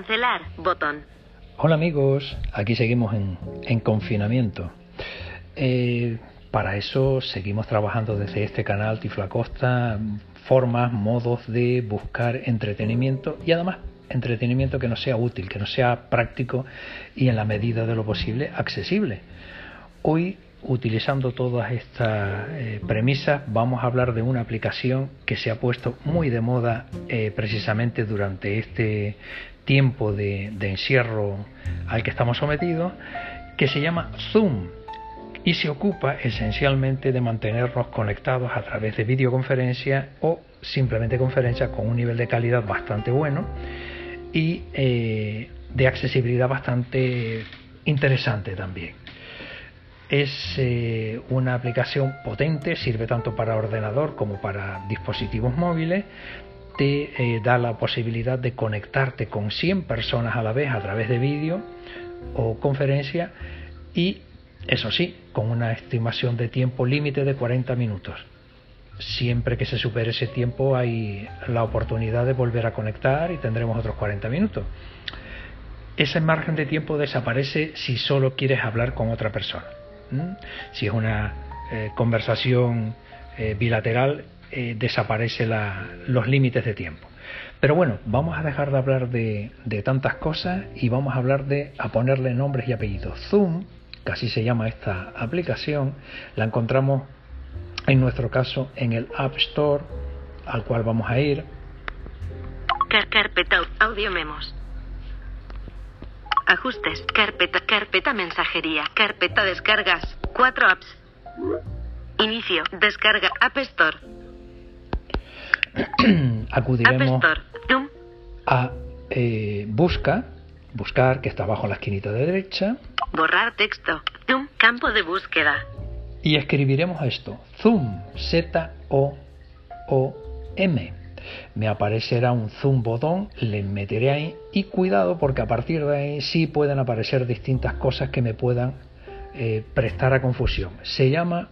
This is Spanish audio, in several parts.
Cancelar, botón. Hola amigos, aquí seguimos en, en confinamiento. Eh, para eso seguimos trabajando desde este canal Tiflacosta, formas, modos de buscar entretenimiento y además entretenimiento que no sea útil, que no sea práctico y en la medida de lo posible accesible. Hoy, utilizando todas estas eh, premisas, vamos a hablar de una aplicación que se ha puesto muy de moda eh, precisamente durante este tiempo de, encierro al que estamos sometidos, que se llama Zoom y se ocupa esencialmente de mantenernos conectados a través de videoconferencia o simplemente conferencia con un nivel de calidad bastante bueno y eh, de accesibilidad bastante interesante también. Es eh, una aplicación potente, sirve tanto para ordenador como para dispositivos móviles, te eh, da la posibilidad de conectarte con 100 personas a la vez a través de vídeo o conferencia y eso sí, con una estimación de tiempo límite de 40 minutos. Siempre que se supere ese tiempo hay la oportunidad de volver a conectar y tendremos otros 40 minutos. Ese margen de tiempo desaparece si solo quieres hablar con otra persona. Si es una eh, conversación eh, bilateral, eh, desaparece los límites de tiempo. Pero bueno, vamos a dejar de hablar de, tantas cosas y vamos a hablar de a ponerle nombres y apellidos. Zoom así se llama esta aplicación, la encontramos en nuestro caso en el App Store, al cual vamos a ir. carpeta audio memos. Ajustes, carpeta, carpeta mensajería, carpeta descargas, cuatro apps. Inicio, descarga, App Store. Acudiremos a eh, busca, buscar, que está abajo en la esquinita de derecha. Borrar texto. Zoom, campo de búsqueda. Y escribiremos esto. Zoom, Z-O-O-M. Me aparecerá un zoom botón, le meteré ahí y cuidado porque a partir de ahí sí pueden aparecer distintas cosas que me puedan eh, prestar a confusión. Se llama...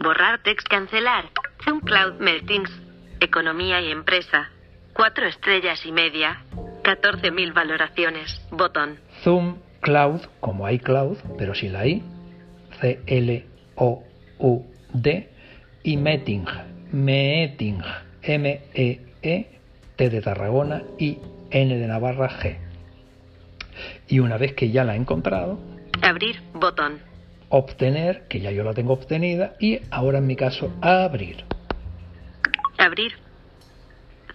Borrar text, cancelar. Zoom Cloud Meltings. Economía y empresa. Cuatro estrellas y media. 14.000 valoraciones. Botón. Zoom Cloud, como iCloud, pero sin la I, C-L-O-U-D, y Meeting, Meeting, M-E-E, T de Tarragona y N de Navarra, G. Y una vez que ya la he encontrado, abrir botón. Obtener, que ya yo la tengo obtenida, y ahora en mi caso, abrir. Abrir.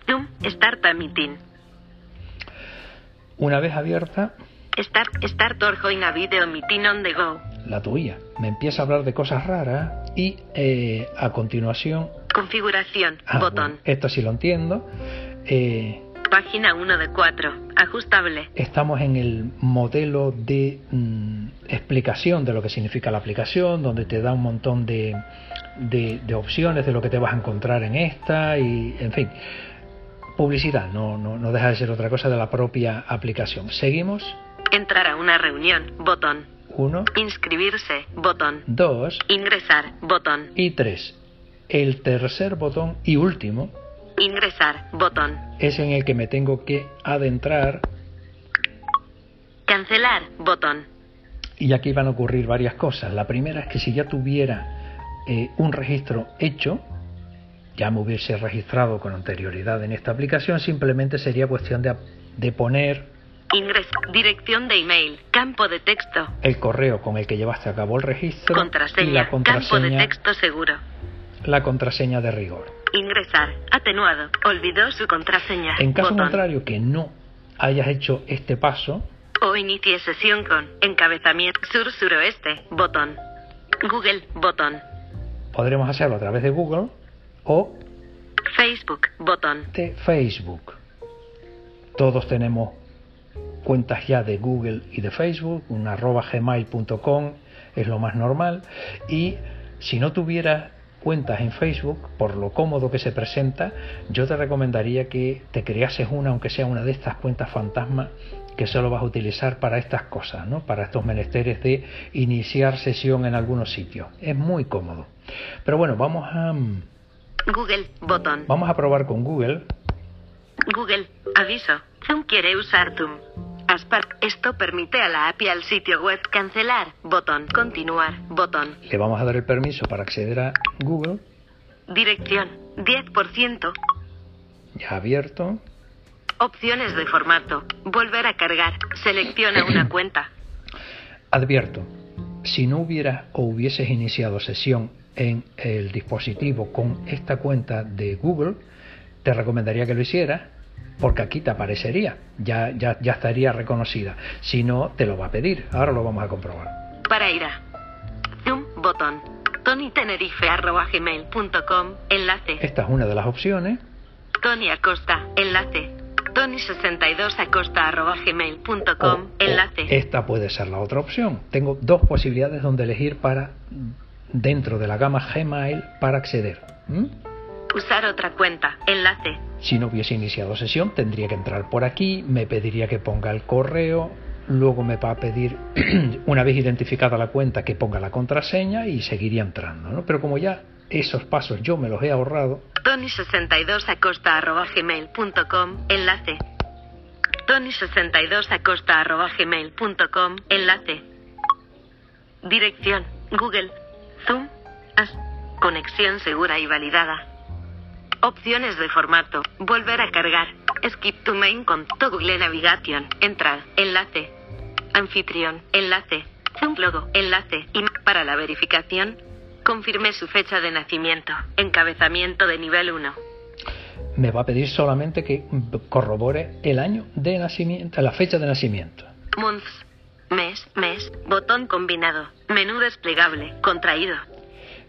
Zoom Start a Meeting. Una vez abierta, Start, start or join a video meeting on the go. La tuya. Me empieza a hablar de cosas raras y eh, a continuación... Configuración, ah, botón. esto sí lo entiendo. Eh, Página 1 de 4, ajustable. Estamos en el modelo de mm, explicación de lo que significa la aplicación, donde te da un montón de, de, de, opciones de lo que te vas a encontrar en esta y, en fin, publicidad, no, no, no deja de ser otra cosa de la propia aplicación. Seguimos. Entrar a una reunión, botón. 1. Inscribirse, botón. 2. Ingresar, botón. Y 3. El tercer botón y último. Ingresar, botón. Es en el que me tengo que adentrar. Cancelar, botón. Y aquí van a ocurrir varias cosas. La primera es que si ya tuviera eh, un registro hecho, ya me hubiese registrado con anterioridad en esta aplicación, simplemente sería cuestión de, de poner Ingreso. Dirección de email. Campo de texto. El correo con el que llevaste a cabo el registro. Contraseña. Y la contraseña. Campo de texto seguro. La contraseña de rigor. Ingresar. Atenuado. Olvidó su contraseña. En caso Botón. contrario que no hayas hecho este paso. O inicie sesión con encabezamiento sur suroeste. Botón. Google. Botón. Podremos hacerlo a través de Google o Facebook. Botón. de Facebook. Todos tenemos cuentas ya de Google y de Facebook, un arroba gmail.com es lo más normal y si no tuvieras cuentas en Facebook, por lo cómodo que se presenta, yo te recomendaría que te creases una, aunque sea una de estas cuentas fantasma que solo vas a utilizar para estas cosas, ¿no? para estos menesteres de iniciar sesión en algunos sitios. Es muy cómodo. Pero bueno, vamos a... Google, botón. Vamos a probar con Google. Google, aviso. Zoom quiere usar Zoom. Esto permite a la API al sitio web cancelar. Botón. Continuar. Botón. Le vamos a dar el permiso para acceder a Google. Dirección. 10%. Ya abierto. Opciones de formato. Volver a cargar. Selecciona una cuenta. Advierto. Si no hubiera o hubieses iniciado sesión en el dispositivo con esta cuenta de Google, te recomendaría que lo hicieras porque aquí te aparecería, ya, ya, ya estaría reconocida. Si no, te lo va a pedir. Ahora lo vamos a comprobar. Para ir a Zoom, botón. TonyTenerife.gmail.com, enlace. Esta es una de las opciones. Tony Acosta, enlace. Tony62acosta.gmail.com, enlace. Esta puede ser la otra opción. Tengo dos posibilidades donde elegir para dentro de la gama Gmail para acceder. ¿Mm? Usar otra cuenta. Enlace. Si no hubiese iniciado sesión, tendría que entrar por aquí, me pediría que ponga el correo, luego me va a pedir, una vez identificada la cuenta, que ponga la contraseña y seguiría entrando. ¿no? Pero como ya esos pasos yo me los he ahorrado. Tony62acosta.gmail.com. Enlace. Tony62acosta.gmail.com. Enlace. Dirección. Google. Zoom. As. Conexión segura y validada. Opciones de formato. Volver a cargar. Skip to main con Google Navigation. Entrar. Enlace. Anfitrión. Enlace. Zoom logo. Enlace. Y para la verificación. Confirme su fecha de nacimiento. Encabezamiento de nivel 1. Me va a pedir solamente que corrobore el año de nacimiento, la fecha de nacimiento. Months. Mes, mes, botón combinado, menú desplegable, contraído,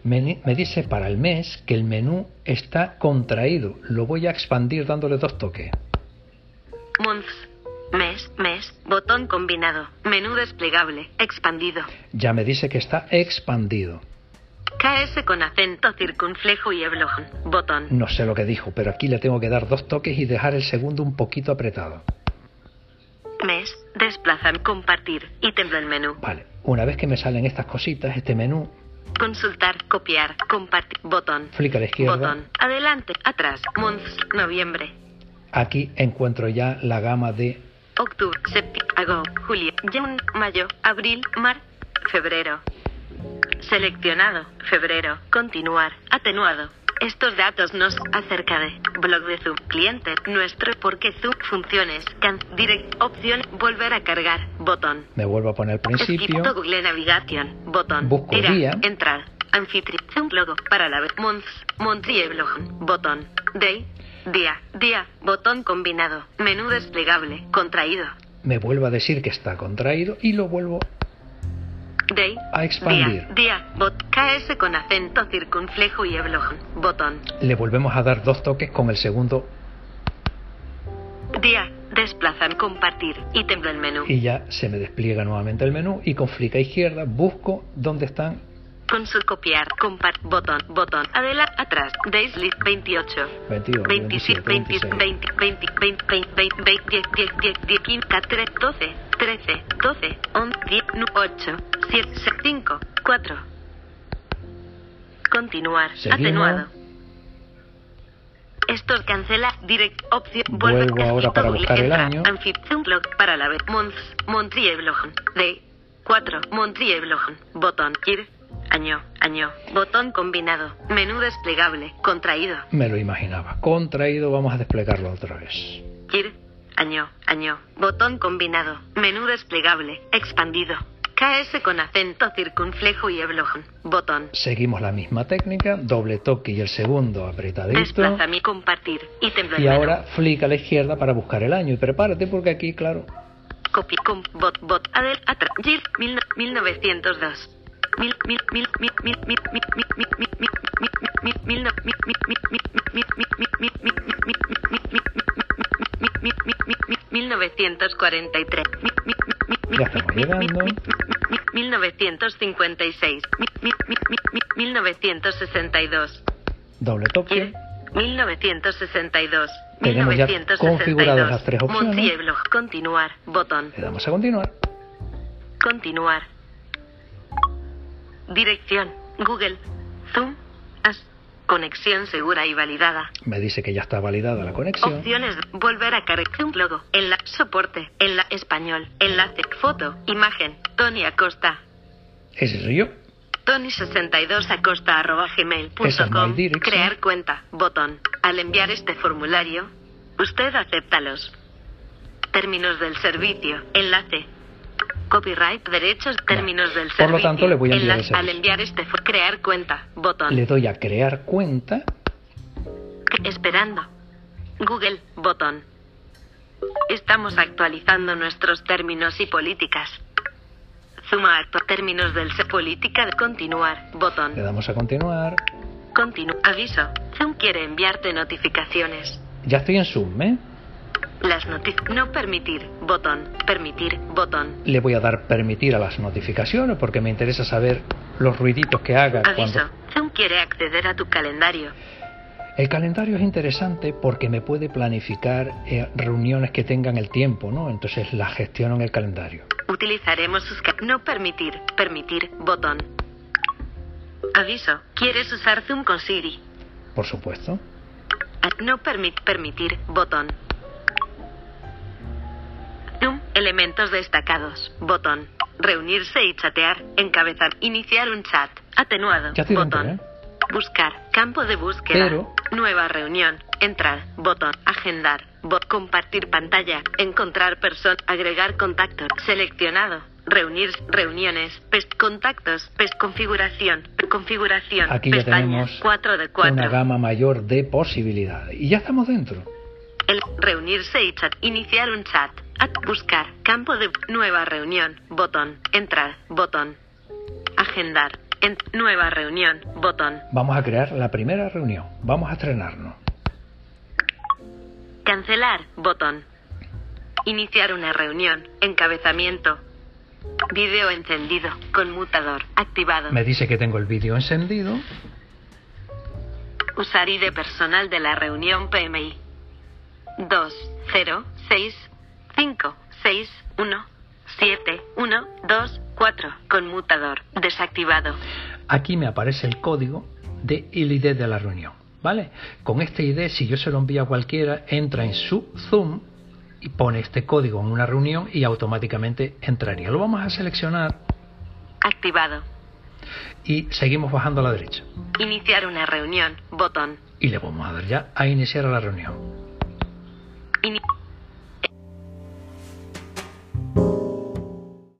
me, dice para el mes que el menú está contraído. Lo voy a expandir dándole dos toques. Months. Mes, mes, botón combinado, menú desplegable, expandido. Ya me dice que está expandido. KS con acento circunflejo y eblojón, botón. No sé lo que dijo, pero aquí le tengo que dar dos toques y dejar el segundo un poquito apretado. Mes, desplazar, compartir y tembla el menú. Vale, una vez que me salen estas cositas, este menú, Consultar, copiar, compartir, botón. Flick a la izquierda. Botón. Adelante, atrás, months, noviembre. Aquí encuentro ya la gama de octubre, septiembre, agosto, julio, junio, mayo, abril, mar, febrero. Seleccionado, febrero, continuar, atenuado. Estos datos nos acerca de blog de Zoom, cliente, nuestro, porque Zoom, funciones, can, direct, opción, volver a cargar, botón. Me vuelvo a poner al principio. Skip Google Navigation, botón. Busco Era, día. Entrar, anfitrión, logo, para la vez, months, monthly blog, botón. Day, día, día, botón combinado, menú desplegable, contraído. Me vuelvo a decir que está contraído y lo vuelvo Day, a expandir. Día, día, bot, KS con acento circunflejo y eblojón, botón. Le volvemos a dar dos toques con el segundo. Día, desplazan, compartir. Y tembla el menú. y ya se me despliega nuevamente el menú y con flick a izquierda busco dónde están. Consul copiar, compart, botón, botón, adelante, atrás, days list 28. 22, 27, 27, 20, 20, 20, 20, 20, 20, 20, 10, 10, 10, 10, 15, 3, 12, 13, 12, 11, 10, 8, 7, 5, 4. Continuar. Seguimos. Atenuado. Esto cancela direct opción. Vuelvo ahora para buscar el año. Para la vez. Month. Montrie blog. De 4. Montrie blog. Botón. Ir. Año. Año. Botón combinado. Menú desplegable. Contraído. me lo imaginaba contraído vamos a desplegarlo otra vez Ir. Año. Año. Botón combinado. Menú desplegable. Expandido. KS con acento circunflejo y eblojón. Botón. seguimos la misma técnica doble toque y el segundo apretadito Desplaza mi compartir. Y y ahora flick a la izquierda para buscar el año y prepárate porque aquí claro Copy, com, bot, bot, adel, gir, mil, 1902. 1943. Ya estamos llegando. 1956. 1962. Doble toque. 1962. Tenemos ya configuradas las tres opciones. Continuar, botón. Le damos a continuar. Continuar. Dirección, Google, Zoom, as, Conexión segura y validada. Me dice que ya está validada la conexión. Opciones. Volver a cargar un logo. En la soporte. En la español. Enlace. Foto. Imagen. Tony Acosta. Ese soy yo. Tony62 acosta arroba Esa es gmail.com. Crear cuenta. Botón. Al enviar este formulario, usted acéptalos. Términos del servicio. Enlace. Copyright, derechos, términos del Por servicio. lo tanto, le voy a enviar Enlace. Al enviar este crear cuenta. Botón. Le doy a crear cuenta. Esperando. Google, botón. Estamos actualizando nuestros términos y políticas. Suma acto. Términos del se política de continuar, botón. Le damos a continuar. Continu. Aviso. Zoom quiere enviarte notificaciones. Ya estoy en Zoom, ¿eh? Las notif no permitir, botón. Permitir, botón. Le voy a dar permitir a las notificaciones porque me interesa saber los ruiditos que haga Aviso. cuando... Zoom quiere acceder a tu calendario. El calendario es interesante porque me puede planificar eh, reuniones que tengan el tiempo, ¿no? Entonces las gestiono en el calendario. Utilizaremos sus no permitir, permitir, botón. Aviso. ¿Quieres usar Zoom con Siri? Por supuesto. A- No permit permitir, botón. Elementos destacados, botón. Reunirse y chatear, encabezar, iniciar un chat, atenuado, Ya botón. ¿eh? Buscar, campo de búsqueda, Pero- nueva reunión, entrar, botón, agendar, bot, compartir pantalla, encontrar persona, agregar contactos, seleccionado, reunir, reuniones, pes, contactos, pes, configuración, configuración, Aquí ya pestaña, tenemos 4 de 4. una gama mayor de posibilidades. Y ya estamos dentro. El reunirse y chat. Iniciar un chat. Buscar. Campo de nueva reunión. Botón. Entrar. Botón. Agendar. En nueva reunión. Botón. Vamos a crear la primera reunión. Vamos a estrenarnos. Cancelar. Botón. Iniciar una reunión. Encabezamiento. Video encendido. Conmutador. Activado. Me dice que tengo el vídeo encendido. Usar ID personal de la reunión PMI. 2, 0, 6, 5, 6, 1, 7, 1, 2, 4. Conmutador. Desactivado. Aquí me aparece el código de el ID de la reunión. ¿Vale? Con este ID, si yo se lo envío a cualquiera, entra en su Zoom y pone este código en una reunión y automáticamente entraría. Lo vamos a seleccionar Activado. y seguimos bajando a la derecha. Iniciar una reunión. Botón. Y le vamos a dar ya a iniciar a la reunión.